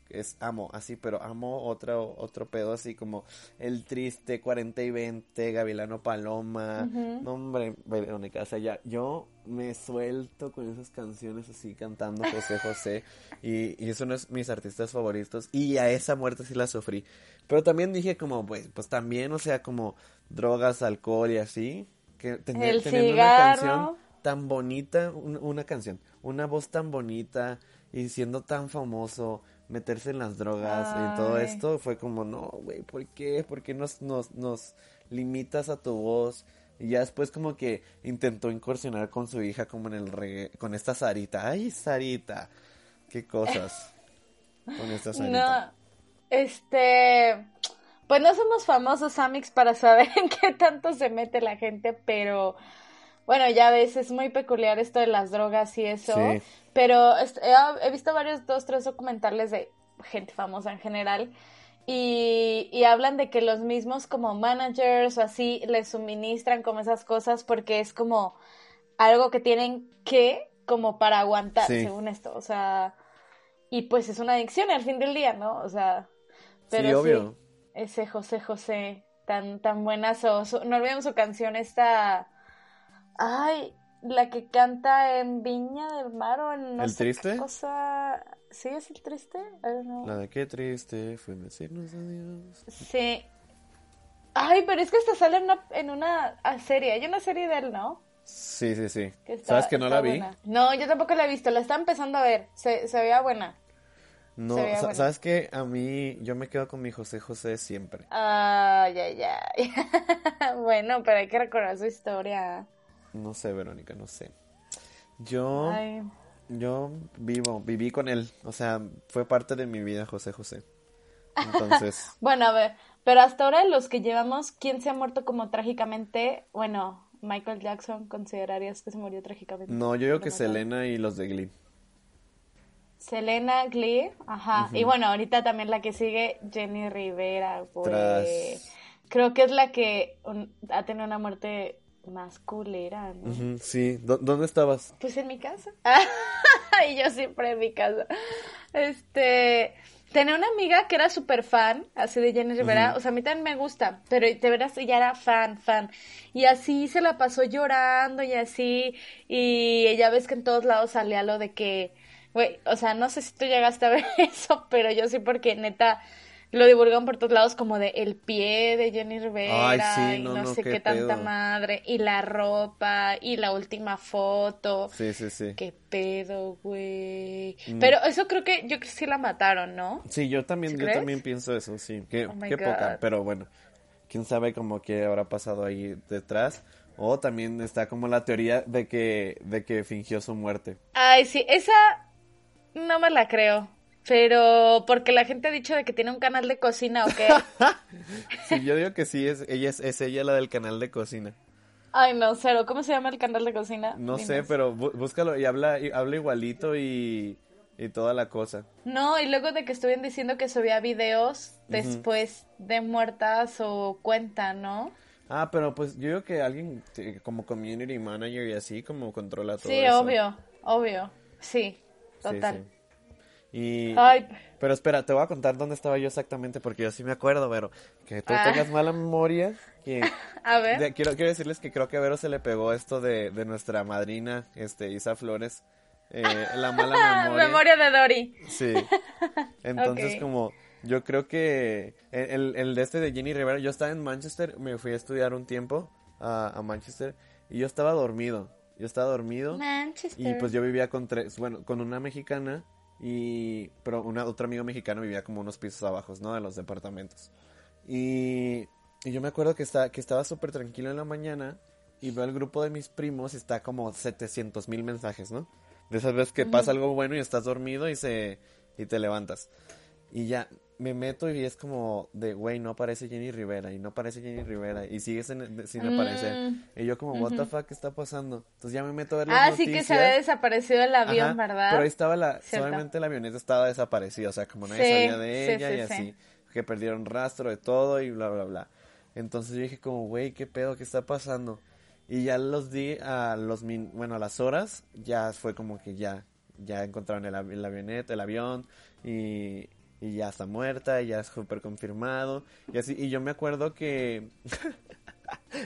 Es amo, así, pero amo otro, otro pedo así como El Triste, 40 y 20, Gavilano Paloma. No, hombre, Verónica, o sea, ya, yo me suelto con esas canciones así cantando José José y, y es uno de mis artistas favoritos y a esa muerte sí la sufrí. Pero también dije como, pues, pues también, o sea, como drogas, alcohol y así. Que teniendo una canción tan bonita, una canción, una voz tan bonita y siendo tan famoso, meterse en las drogas y todo esto, fue como, no, güey, ¿por qué? ¿Por qué nos, nos, nos limitas a tu voz? Y ya después como que intentó incursionar con su hija como en el reggae, con esta Sarita. Ay, Sarita, qué cosas. Con esta Sarita. Este, pues no somos famosos, Amix, para saber en qué tanto se mete la gente, pero bueno, ya ves, es muy peculiar esto de las drogas y eso. Pero he, visto varios, dos, tres documentales de gente famosa en general. Y, y, hablan de que los mismos como managers o así les suministran como esas cosas porque es como algo que tienen que como para aguantar, según esto. O sea, y pues es una adicción al fin del día, ¿no? O sea, pero sí, obvio. ese José José, tan, tan buenazo. no olvidemos su canción esta. Ay, la que canta en Viña del Mar o en. ¿El triste? cosa. ¿Sí es el triste? La de qué triste fue decirnos adiós. Sí. Ay, pero es que esta sale en una, en una serie. Hay una serie de él, ¿no? Sí, sí, sí. ¿Sabes que no la vi? No, yo tampoco la he visto. La estaba empezando a ver. Se, se veía buena. No, ¿sabes qué? A mí, yo me quedo con mi José José siempre. Ay, ay, ay. bueno, pero hay que recordar su historia. No sé, Verónica, no sé. Yo, yo vivo, viví con él. O sea, fue parte de mi vida José José. Entonces. bueno, a ver, pero hasta ahora los que llevamos, ¿quién se ha muerto como trágicamente? Bueno, Michael Jackson, ¿considerarías que se murió trágicamente? No, yo digo que Selena y los de Glee. Selena Glee, ajá. Y bueno, ahorita también la que sigue, Jenny Rivera, pues. Creo que es la que ha tenido una muerte más culera, ¿no? sí, ¿dónde estabas? Pues en mi casa. y yo siempre en mi casa. Este. Tenía una amiga que era súper fan, así de Jenny Rivera, o sea, a mí también me gusta, pero de veras ella era fan, fan. Y así se la pasó llorando y así, y ya ves que en todos lados salía lo de que Güey, o sea, no sé si tú llegaste a ver eso, pero yo sí porque neta lo divulgan por todos lados como de el pie de Jenny Rivera y no, sé qué, tanta madre y la ropa y la última foto. Sí, sí, sí. Qué pedo, güey. Mm. Pero eso creo que yo creo que sí la mataron, ¿no? Sí, yo también yo también pienso eso, sí. Qué, oh qué poca, pero bueno. Quién sabe cómo qué habrá pasado ahí detrás. O también está como la teoría de que de que fingió su muerte. Ay, sí, esa no me la creo. Pero porque la gente ha dicho de que tiene un canal de cocina o qué. sí, yo digo que sí, es ella, es, ella la del canal de cocina. Ay, no, cero. ¿Cómo se llama el canal de cocina? No sé, pero bú- búscalo y habla, y habla igualito y, y toda la cosa. No, y luego de que estuvieron diciendo que subía videos después de muertas o cuenta, ¿no? Ah, pero pues yo digo que alguien como community manager y así como controla todo Sí, eso. obvio, obvio. Sí, Sí, total. sí. Y, Ay, pero espera, te voy a contar dónde estaba yo exactamente porque yo sí me acuerdo, pero que tú Ah. tengas mala memoria. Que, a ver. de- quiero, quiero decirles que creo que a Vero se le pegó esto de, de nuestra madrina, este, Isa Flores, eh, la mala memoria. Memoria de Dory. Sí. Entonces, como yo creo que el, el- el de este de Jenny Rivera, yo estaba en Manchester, me fui a estudiar un tiempo a, a Manchester y yo estaba dormido. Yo estaba dormido Manchester. y pues yo vivía con tres, bueno, con una mexicana y pero una otro amigo mexicano vivía como unos pisos abajo, ¿no? De los departamentos. Y, y yo me acuerdo que, está, que estaba súper tranquilo en la mañana y veo el grupo de mis primos y está como 700 mil mensajes, ¿no? De esas veces que pasa algo bueno y estás dormido y se y te levantas. Y ya me meto y es como de, güey, no aparece Jenny Rivera y no aparece Jenny Rivera y sigue sin, sin aparecer. Mm, Y yo como, what the fuck, ¿qué está pasando? Entonces ya me meto a ver las Ah, sí que se noticias. había desaparecido el avión, Ajá, ¿verdad? Pero ahí estaba la, Cierto. solamente la avioneta estaba desaparecida, o sea, como nadie Sí, sabía de ella sí, y sí. así, que perdieron rastro de todo y bla, bla, bla. Entonces yo dije como, güey, ¿qué pedo? ¿Qué está pasando? Y ya los di a los, min- bueno, a las horas, ya fue como que ya, ya encontraron el, la avioneta, el avión y, y ya está muerta, y ya es súper confirmado y así. Y yo me acuerdo que...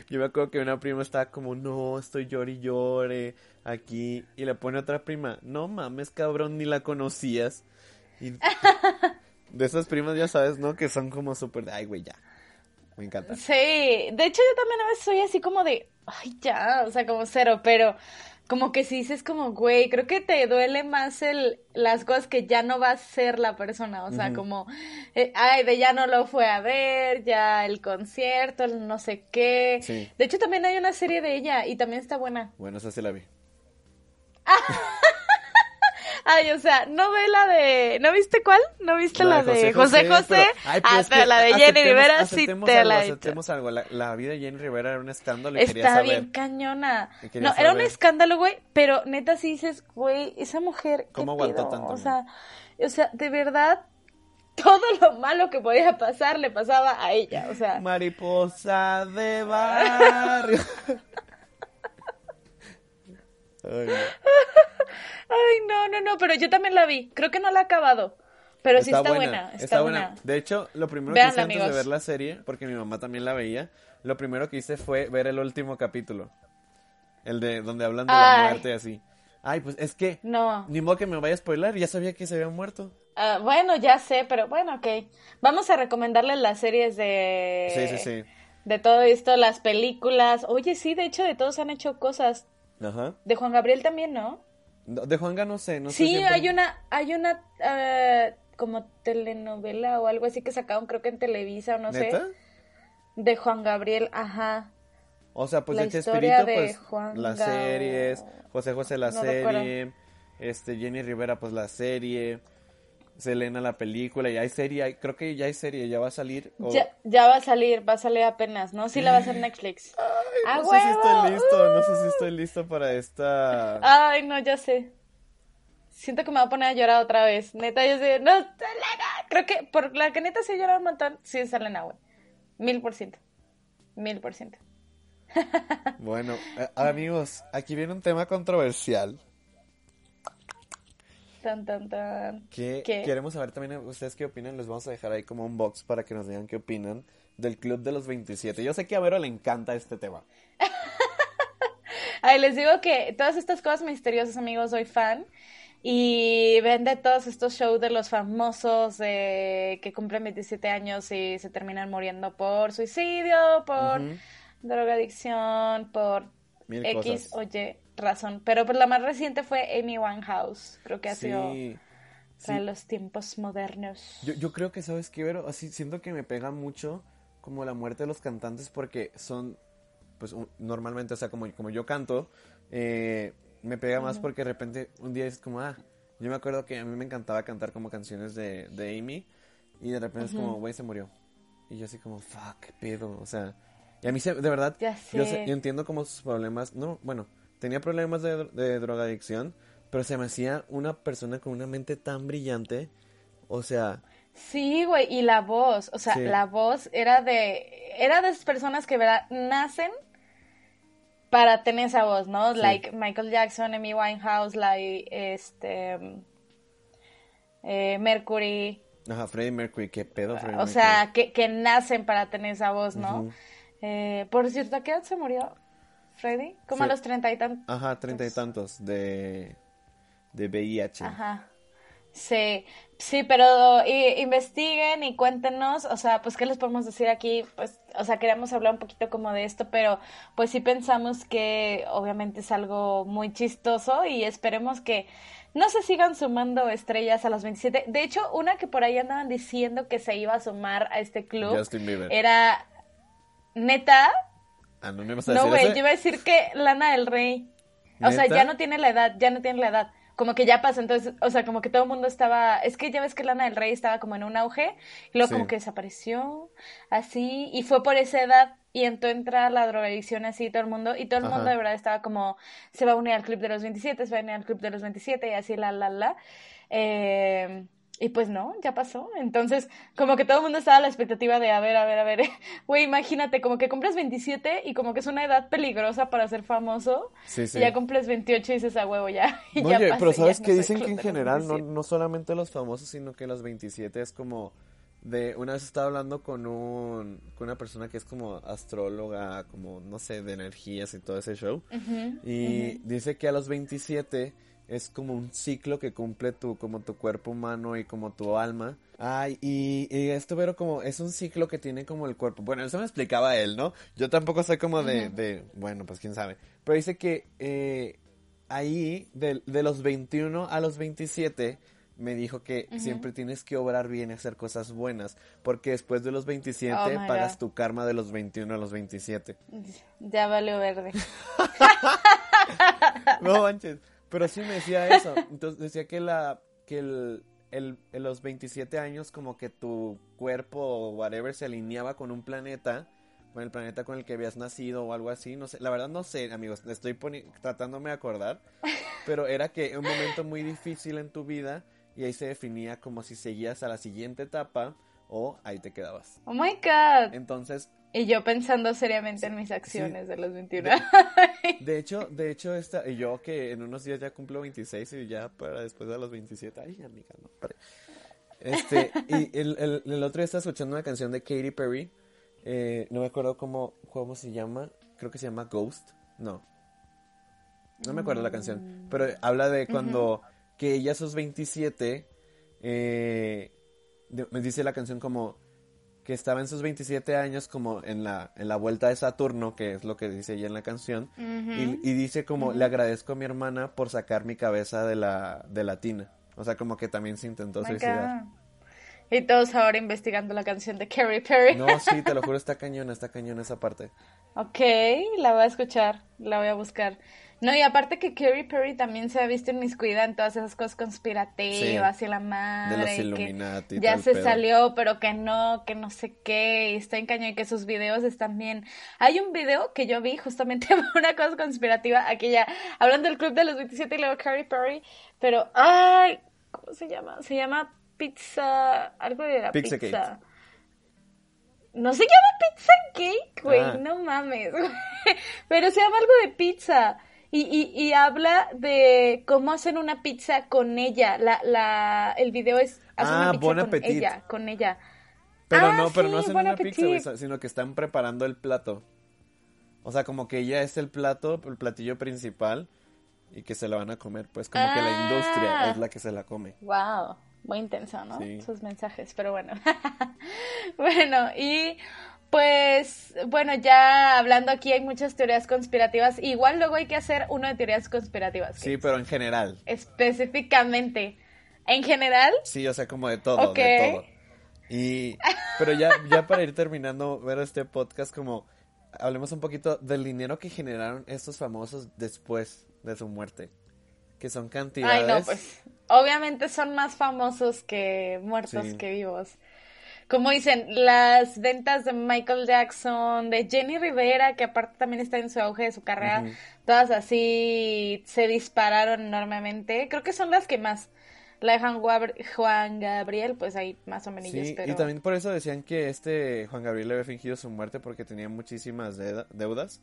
Yo me acuerdo que una prima estaba como, no, estoy llore y llore aquí. Y le pone otra prima, no mames, cabrón, ni la conocías. Y de esas primas ya sabes, ¿no? Que son como súper, de, ay, güey, ya. Me encanta. Sí, de hecho yo también a veces soy así como de, ay, ya, o sea, como cero, pero como que si dices como, güey, creo que te duele más el, las cosas que ya no va a ser la persona, o sea, como, eh, ay, de ya no lo fue a ver, ya el concierto, el no sé qué. Sí. De hecho también hay una serie de ella y también está buena. Bueno, esa sí la vi. Ay, o sea, no ve la de, ¿no viste cuál? ¿No viste la, de José José? pero- ay, pero es pero que la de Jenny Rivera sí te la aceptemos algo. La, la vida de Jenny Rivera era un escándalo y quería Está saber. bien cañona. Quería No, era un saber. escándalo, güey, pero neta sí dices, güey, esa mujer, ¿qué ¿Cómo aguantó tanto, O sea, o sea, de verdad, todo lo malo que podía pasar le pasaba a ella, o sea. Mariposa de barrio. Ay, no. Ay, no, no, no, pero yo también la vi. Creo que no la he acabado, pero sí está buena, está, buena. De hecho, lo primero que hice antes amigos. de ver la serie, porque mi mamá también la veía, lo primero que hice fue ver el último capítulo. El de donde hablan de la muerte y así. Ay, pues es que No. ni modo que me vaya a spoiler, ya sabía que se había muerto. Ah, bueno, ya sé, pero bueno, ok. Vamos a recomendarles las series de... Sí, sí, sí. De todo esto, las películas. Oye, sí, de hecho, de todos han hecho cosas. Ajá. De Juan Gabriel también, ¿no? De Juanga no sé, no sé. sí, hay una, hay una eh, como telenovela o algo así que sacaron, creo que en Televisa o no ¿Neta? sé, de Juan Gabriel, ajá. O sea, pues La de historia Chespirito, de pues Juan las series, José José la No recuerdo. serie, este Jenny Rivera pues la serie, Selena la película, y hay serie, hay- creo que ya hay serie, ya va a salir. o- Ya, ya va a salir, va a salir apenas, ¿no? Sí la va a hacer Netflix. ¡A no sé si estoy listo, no sé si estoy listo para esta... Ay, no, ya sé. Siento que me va a poner a llorar otra vez. Neta, yo sé, no, Selena. Creo que por la que neta sí he llorado un montón, sí es Selena, güey. Mil por ciento. Mil por ciento. Bueno, eh, amigos, aquí viene un tema controversial Tan, tan, tan. que ¿Qué? queremos saber también ustedes qué opinan, les vamos a dejar ahí como un box para que nos digan qué opinan del Club de los 27. Yo sé que a Vero le encanta este tema. Ay, les digo que todas estas cosas misteriosas, amigos, soy fan. Y ven de todos estos shows de los famosos de que cumplen 27 años y se terminan muriendo por suicidio, por Ujú. drogadicción, por Mil X cosas. o Y razón. Pero pues la más reciente fue Amy Winehouse. Creo que ha sido Sí. para sí. los tiempos modernos. Yo, yo creo que, ¿sabes qué, Vero? Así siento que me pega mucho como la muerte de los cantantes porque son, pues, un- normalmente, o sea, como, como yo canto, eh, me pega más porque de repente un día es como, ah, yo me acuerdo que a mí me encantaba cantar como canciones de, de Amy y de repente es como, güey, se murió. Y yo así como, fuck, qué pedo, o sea, Y a mí, se, de verdad, yo, sé- yo entiendo como sus problemas. No, bueno, tenía problemas de, de drogadicción, pero se me hacía una persona con una mente tan brillante. O sea, Sí, güey, y la voz, o sea, Sí. la voz era de, era de esas personas que, ¿verdad? Nacen para tener esa voz, ¿no? Sí. Like Michael Jackson, Amy Winehouse, like, este, eh, Mercury, ajá, Freddie Mercury, qué pedo, Freddie o Mercury. sea, que, que nacen para tener esa voz, ¿no? Eh, por cierto, ¿a qué edad se murió Freddy? Como a los treinta y tantos. Ajá, treinta y tantos de, de VIH. Ajá. Sí, sí, pero investiguen y cuéntenos, o sea, pues qué les podemos decir aquí, pues, o sea, queríamos hablar un poquito como de esto, pero pues sí pensamos que obviamente es algo muy chistoso y esperemos que no se sigan sumando estrellas a los 27. De hecho, una que por ahí andaban diciendo que se iba a sumar a este club Justin Bieber. era neta, Ah, no, ibas a no, decir güey, yo iba a decir que Lana del Rey. O sea, ya no tiene la edad, ya no tiene la edad. Como que ya pasa, entonces, o sea, como que todo el mundo estaba, es que ya ves que Lana del Rey estaba como en un auge, y luego Sí. como que desapareció, así, y fue por esa edad, y entonces entra la drogadicción así, todo el mundo, y todo el Ajá. mundo de verdad estaba como, se va a unir al club de los 27, se va a unir al club de los 27, y así, la, la, la. Eh, y pues no, ya pasó. Entonces, como que todo el mundo estaba a la expectativa de, a ver, a ver, a ver, güey, imagínate, como que cumples 27 y como que es una edad peligrosa para ser famoso. Sí, sí. Y ya cumples 28 y dices, a huevo, ya. y No, ya Oye, pasé, pero ya ¿sabes no qué soy dicen que en general, no, 27. no solamente los famosos, sino que los 27 es como de... Una vez estaba hablando con, un, con una persona que es como astróloga, como, no sé, de energías y todo ese show. Y dice que a los 27 es como un ciclo que cumple tu, como tu cuerpo humano y como tu alma. Ay, y, y esto, pero como es un ciclo que tiene como el cuerpo. Bueno, eso me explicaba él, ¿no? Yo tampoco sé como de, de bueno, pues quién sabe. Pero dice que eh, ahí, de, de los 21 a los 27, me dijo que siempre tienes que obrar bien y hacer cosas buenas. Porque después de los 27 Oh, my pagas God. tu karma de los 21 a los 27. Ya valió verde. No manches. Pero sí me decía eso. Entonces decía que la que el, el, en los 27 años como que tu cuerpo o whatever se alineaba con un planeta, con el planeta con el que habías nacido o algo así, no sé, la verdad no sé, amigos, estoy tratándome de acordar, pero era que un momento muy difícil en tu vida y ahí se definía como si seguías a la siguiente etapa o ahí te quedabas. Oh my god. Entonces, Y yo pensando seriamente en mis acciones de los 21. De hecho, de hecho, esta, y yo que en unos días ya cumplo 26 y ya para después de los 27. Ay, amiga, no, pare. Este, y el, el, el otro día estaba escuchando una canción de Katy Perry. eh, no me acuerdo cómo, cómo se llama. Creo que se llama Ghost. No. No me acuerdo la canción. Pero habla de cuando que ella a sus 27. Eh, de- me dice la canción como que estaba en sus 27 años como en la, en la vuelta de Saturno, que es lo que dice ella en la canción, y, y dice como le agradezco a mi hermana por sacar mi cabeza de la, de la tina. O sea, como que también se intentó my suicidar. God. Y todos ahora investigando la canción de Katy Perry. No, sí, te lo juro, está cañón, está cañón esa parte. Ok, la voy a escuchar, la voy a buscar. No, y aparte que Katy Perry también se ha visto inmiscuida en todas esas cosas conspirativas y la madre. De los Illuminati Ya se pedo. salió, pero que no, que no sé qué, y está en cañón y que sus videos están bien. Hay un video que yo vi justamente una cosa conspirativa, aquí ya, hablando del club de los 27 y luego Katy Perry, pero, ay, ¿cómo se llama? Se llama Pizza, algo de la Pizza pizza. Cake. No se llama pizza cake, güey, Ah. no mames. Pero se llama algo de pizza. Y, y, y habla de cómo hacen una pizza con ella. La, la, el video es hacer Ah, una pizza con Appetit. ella, con ella. Pero Ah, no, pero no hacen una pizza, sino que están preparando el plato. O sea, como que ella es el plato, el platillo principal y que se la van a comer. Pues como que la Ah. industria es la que se la come. Wow, muy intenso, ¿no? Sí. Sus mensajes, pero bueno. bueno, y pues, bueno, ya hablando aquí hay muchas teorías conspirativas. Igual luego hay que hacer uno de teorías conspirativas. Sí, pero en general. Específicamente. En general, Sí, o sea, como de todo, Ok. de todo. Y, pero ya, ya para ir terminando, ver este podcast, como hablemos un poquito del dinero que generaron estos famosos después de su muerte. Que son cantidades. Ay, no, pues obviamente son más famosos que muertos Sí. que vivos. Como dicen, las ventas de Michael Jackson, de Jenny Rivera, que aparte también está en su auge de su carrera, todas así se dispararon enormemente. Creo que son las que más. La de Juan, Gabriel, pues ahí más o menos. Sí, y también por eso decían que este Juan Gabriel había fingido su muerte porque tenía muchísimas deudas.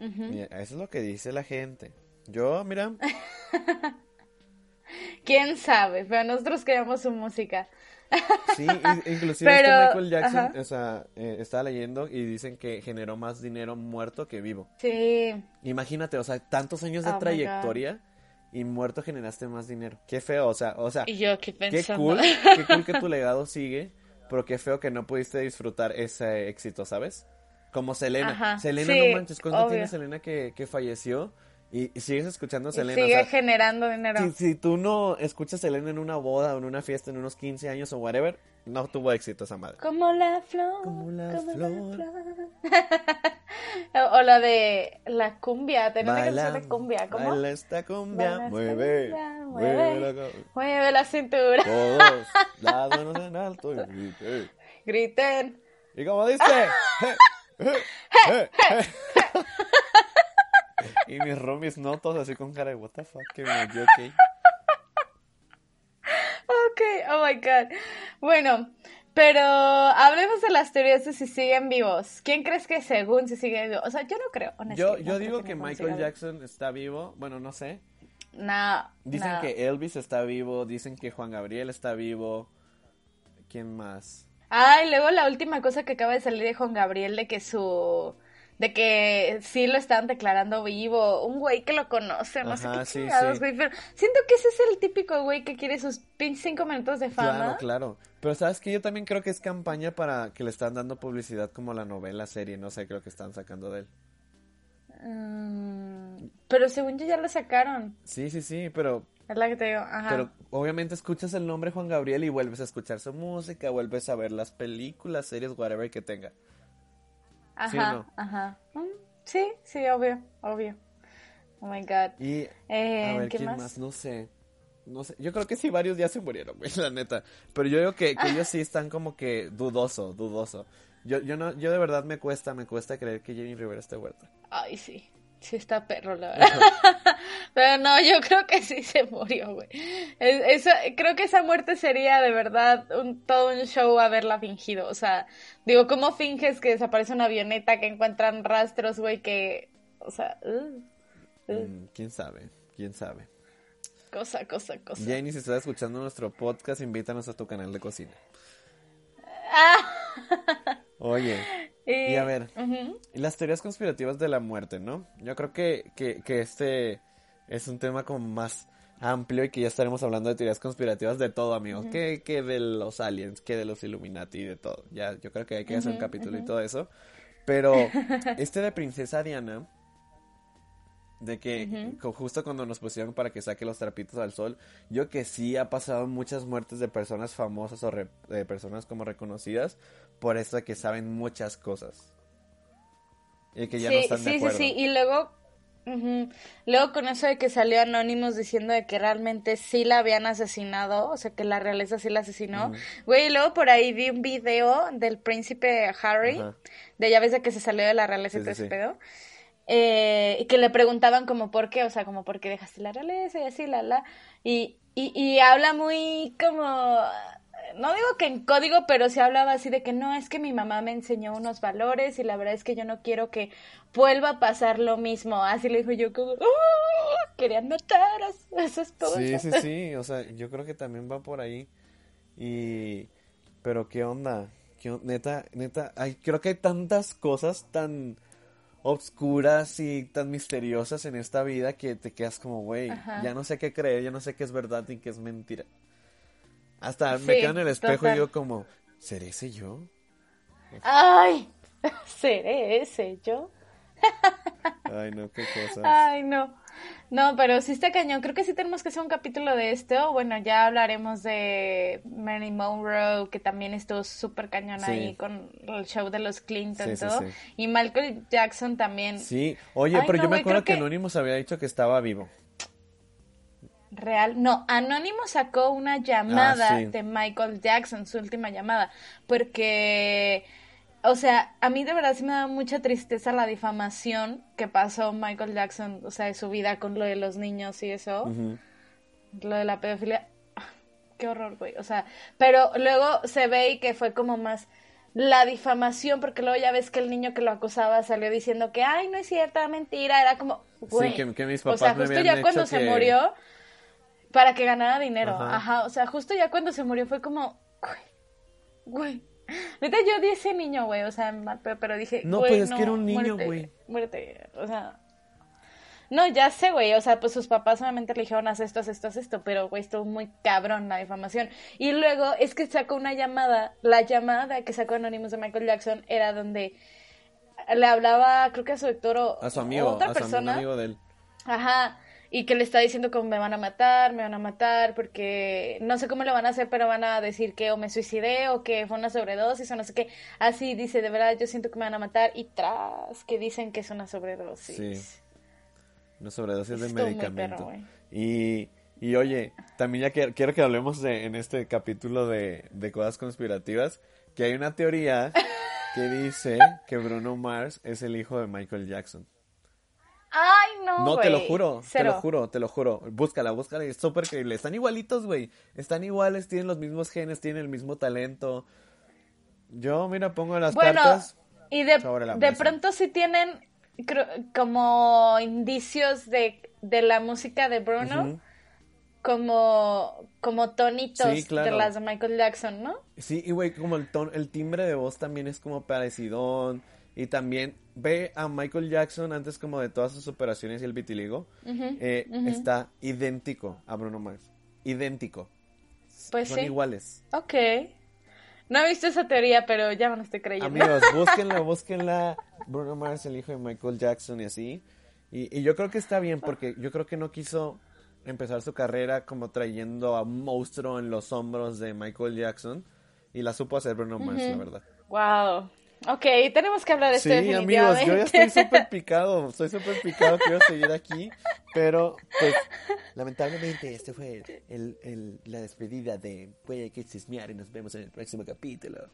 eso es lo que dice la gente. Yo, mira. ¿Quién sabe? Pero nosotros queremos su música. Sí, inclusive este Michael Jackson, o sea, eh, estaba leyendo y dicen que generó más dinero muerto que vivo. Sí. Imagínate, o sea, tantos años de oh trayectoria y muerto generaste más dinero. Qué feo, o sea, o sea, y yo qué pensando. cool, qué cool que tu legado sigue, pero qué feo que no pudiste disfrutar ese éxito, ¿sabes? Como Selena. Selena, no manches, ¿cuánto tiene Selena que, que falleció? Y, sigues escuchando a Selena. sigue generando dinero. Si, si, tú no escuchas a Selena en una boda o en una fiesta en unos 15 años o whatever, no tuvo éxito esa madre. Como la flor. Como la flor. o la de la cumbia. Tenemos una canción de cumbia. ¿Cómo? Baila esta cumbia. mueve, mueve, la, mueve la cintura. Todos, las manos en alto y griten. Griten. ¿Y como dice? Y mis roomies no, todos así con cara de what the fuck, que me dio ok. Ok, oh my god. Bueno, pero hablemos de las teorías de si siguen vivos. ¿Quién crees que según si siguen vivos? O sea, yo no creo, honestamente. Yo, yo digo que, Michael Jackson está vivo. Bueno, no sé. No. Dicen que Elvis está vivo. Dicen que Juan Gabriel está vivo. ¿Quién más? Ay, luego la última cosa que acaba de salir de Juan Gabriel de que su de que sí lo están declarando vivo, un güey que lo conoce, no sé qué sí, güey, pero siento que ese es el típico güey que quiere sus cinco minutos de fama. Claro, claro, pero sabes que yo también creo que es campaña para que le están dando publicidad como la novela, serie, no sé, creo que están sacando de él. Mm, pero según yo ya lo sacaron. Sí, sí, sí, pero... Es la que te digo, ajá. Pero obviamente escuchas el nombre Juan Gabriel y vuelves a escuchar su música, vuelves a ver las películas, series, whatever que tenga. Ajá, ajá. Mm, sí, sí, obvio, obvio. Oh my god. Y eh, a ver, ¿quién más? No sé. No sé, yo creo que sí varios ya se murieron, güey, la neta. Pero yo digo que, que ellos sí están como que dudoso, dudoso. Yo, yo no, yo de verdad me cuesta, me cuesta creer que Jenny Rivera esté muerta. Ay, sí. Sí está perro, la verdad. Pero no, yo creo que sí se murió, güey. creo que esa muerte sería de verdad un, todo un show haberla fingido. O sea, digo, ¿cómo finges que desaparece una avioneta, que encuentran rastros, güey, que... O sea... Uh, uh. Mm, ¿Quién sabe? ¿Quién sabe? Cosa, cosa, cosa. Jenny, si estás escuchando nuestro podcast, invítanos a tu canal de cocina. Ah. Oye, y a ver, las teorías conspirativas de la muerte, ¿no? Yo creo que, que, que, este es un tema como más amplio y que ya estaremos hablando de teorías conspirativas de todo, amigos. que, que de los aliens, que de los Illuminati de todo. Ya, yo creo que hay que hacer un capítulo y todo eso. Pero este de Princesa Diana de que justo cuando nos pusieron para que saque los trapitos al sol, yo que sí ha pasado muchas muertes de personas famosas o de personas como reconocidas por eso de que saben muchas cosas. Y que ya no están de acuerdo. Sí, sí, sí, y luego Luego con eso de que salió Anónimos diciendo de que realmente sí la habían asesinado, o sea que la realeza sí la asesinó. Güey, y luego por ahí vi un video del príncipe Harry, de ya ves de que se salió de la realeza y todo ese pedo. Eh, y que le preguntaban como por qué, o sea, como por qué dejaste la realeza y así, la, la. Y, y, y habla muy como, no digo que en código, pero se hablaba así de que no, es que mi mamá me enseñó unos valores y la verdad es que yo no quiero que vuelva a pasar lo mismo. Así le dijo yo como, ¡Oh! querían matar a, su esposa. Sí, sí, sí, o sea, yo creo que también va por ahí. Y, pero qué onda, ¿Qué neta, neta, hay, creo que hay tantas cosas tan obscuras y tan misteriosas en esta vida que te quedas como, güey, ya no sé qué creer, ya no sé qué es verdad y qué es mentira. Hasta me quedo en el espejo y digo como, ¿seré ese yo? Ay, ¿seré ese yo? Ay, no, qué cosas. Ay, no. No, pero sí está cañón. Creo que sí tenemos que hacer un capítulo de esto. Bueno, ya hablaremos de Marilyn Monroe, que también estuvo súper cañón ahí con el show de los Clinton y todo. y Michael Jackson también. Sí, oye, pero yo me acuerdo que, Anonymous había dicho que estaba vivo. Real. No, Anónimo sacó una llamada Ah, sí. de Michael Jackson, su última llamada, porque, o sea, a mí de verdad sí me da mucha tristeza la difamación que pasó Michael Jackson, o sea, de su vida con lo de los niños y eso, lo de la pedofilia. Ah, Qué horror, güey. O sea, pero luego se ve y que fue como más la difamación, porque luego ya ves que el niño que lo acusaba salió diciendo que, ay, no es cierta, mentira, era como, güey. que- que mis o papás sea, me justo ya cuando se murió, para que ganara dinero. Ajá. Ajá. o sea, justo ya cuando se murió fue como, güey, güey. Ahorita yo di ese niño, güey, o sea, pero dije, No, pues es que era un niño, güey. Muérete, o sea. No, ya sé, güey, o sea, pues sus papás solamente le dijeron, haz esto, haz esto, haz esto, pero, güey, estuvo muy cabrón la difamación. Y luego es que sacó una llamada, la llamada que sacó Anonymous de Michael Jackson era donde le hablaba, creo que a su doctor o A su amigo, otra a su persona. amigo de él. Ajá. Y que le está diciendo como me van a matar, me van a matar, porque no sé cómo lo van a hacer, pero van a decir que o me suicidé o que fue una sobredosis o no sé qué. Así dice, de verdad, yo siento que me van a matar. Y tras, que dicen que es una sobredosis. Sí. Una sobredosis de medicamento. perro, y, y oye, también ya que, quiero que hablemos de, en este capítulo de, de cosas conspirativas, que hay una teoría que dice que Bruno Mars es el hijo de Michael Jackson. No, te lo juro, te lo juro, te lo juro. Búscala, búscala, es súper creíble. Están igualitos, güey. Están iguales, tienen los mismos genes, tienen el mismo talento. Yo, mira, pongo las Bueno, cartas. y de, la de pronto sí tienen como indicios de, de la música de Bruno, como, como tonitos Sí, claro. de las de Michael Jackson, ¿no? Sí, y güey, como el ton, el timbre de voz también es como parecidón. Y también ve a Michael Jackson antes como de todas sus operaciones y el vitiligo. Eh. Está idéntico a Bruno Mars. Idéntico. Pues Son sí. iguales. Ok. No he visto esa teoría, pero ya me lo estoy creyendo. Amigos, búsquenla, búsquenla. Bruno Mars, el hijo de Michael Jackson y así. Y, y yo creo que está bien porque yo creo que no quiso empezar su carrera como trayendo a un monstruo en los hombros de Michael Jackson. Y la supo hacer Bruno Mars, la verdad. Wow. Ok, tenemos que hablar de esto Sí, amigos, yo ya estoy súper picado, estoy súper picado, quiero seguir aquí, pero pues lamentablemente este fue el, el- la despedida de Puede que chismear y nos vemos en el próximo capítulo.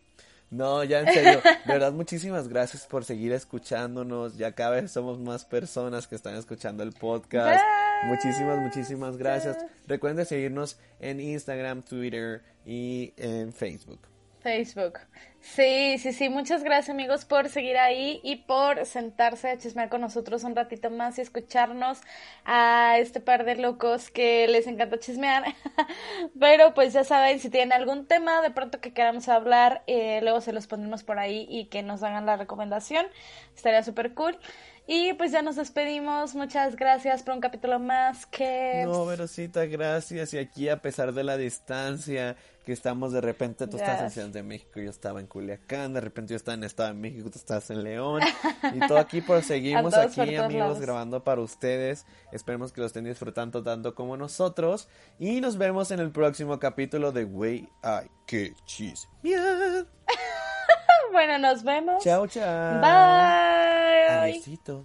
No, ya en serio, de verdad muchísimas gracias por seguir escuchándonos, ya cada vez somos más personas que están escuchando el podcast. Muchísimas, muchísimas gracias. Recuerden seguirnos en Instagram, Twitter y en Facebook. Facebook. Sí, sí, sí. Muchas gracias, amigos, por seguir ahí y por sentarse a chismear con nosotros un ratito más y escucharnos a este par de locos que les encanta chismear. Pero pues ya saben, si tienen algún tema de pronto que queramos hablar, eh, luego se los ponemos por ahí y que nos hagan la recomendación. Estaría súper cool. Y pues ya nos despedimos. Muchas gracias por un capítulo más. Que No, Verosita, gracias. Y aquí, a pesar de la distancia que estamos, de repente tú estás en. Ciudad de México, yo estaba en Culiacán, de repente yo estaba en Estado de México, tú estás en León. Y todo aquí, pues seguimos aquí, amigos, lados. grabando para ustedes. Esperemos que lo estén disfrutando tanto como nosotros. Y nos vemos en el próximo capítulo de Way I Que Chismear. bueno, nos vemos. Chao, chao. Bye. Adiósito.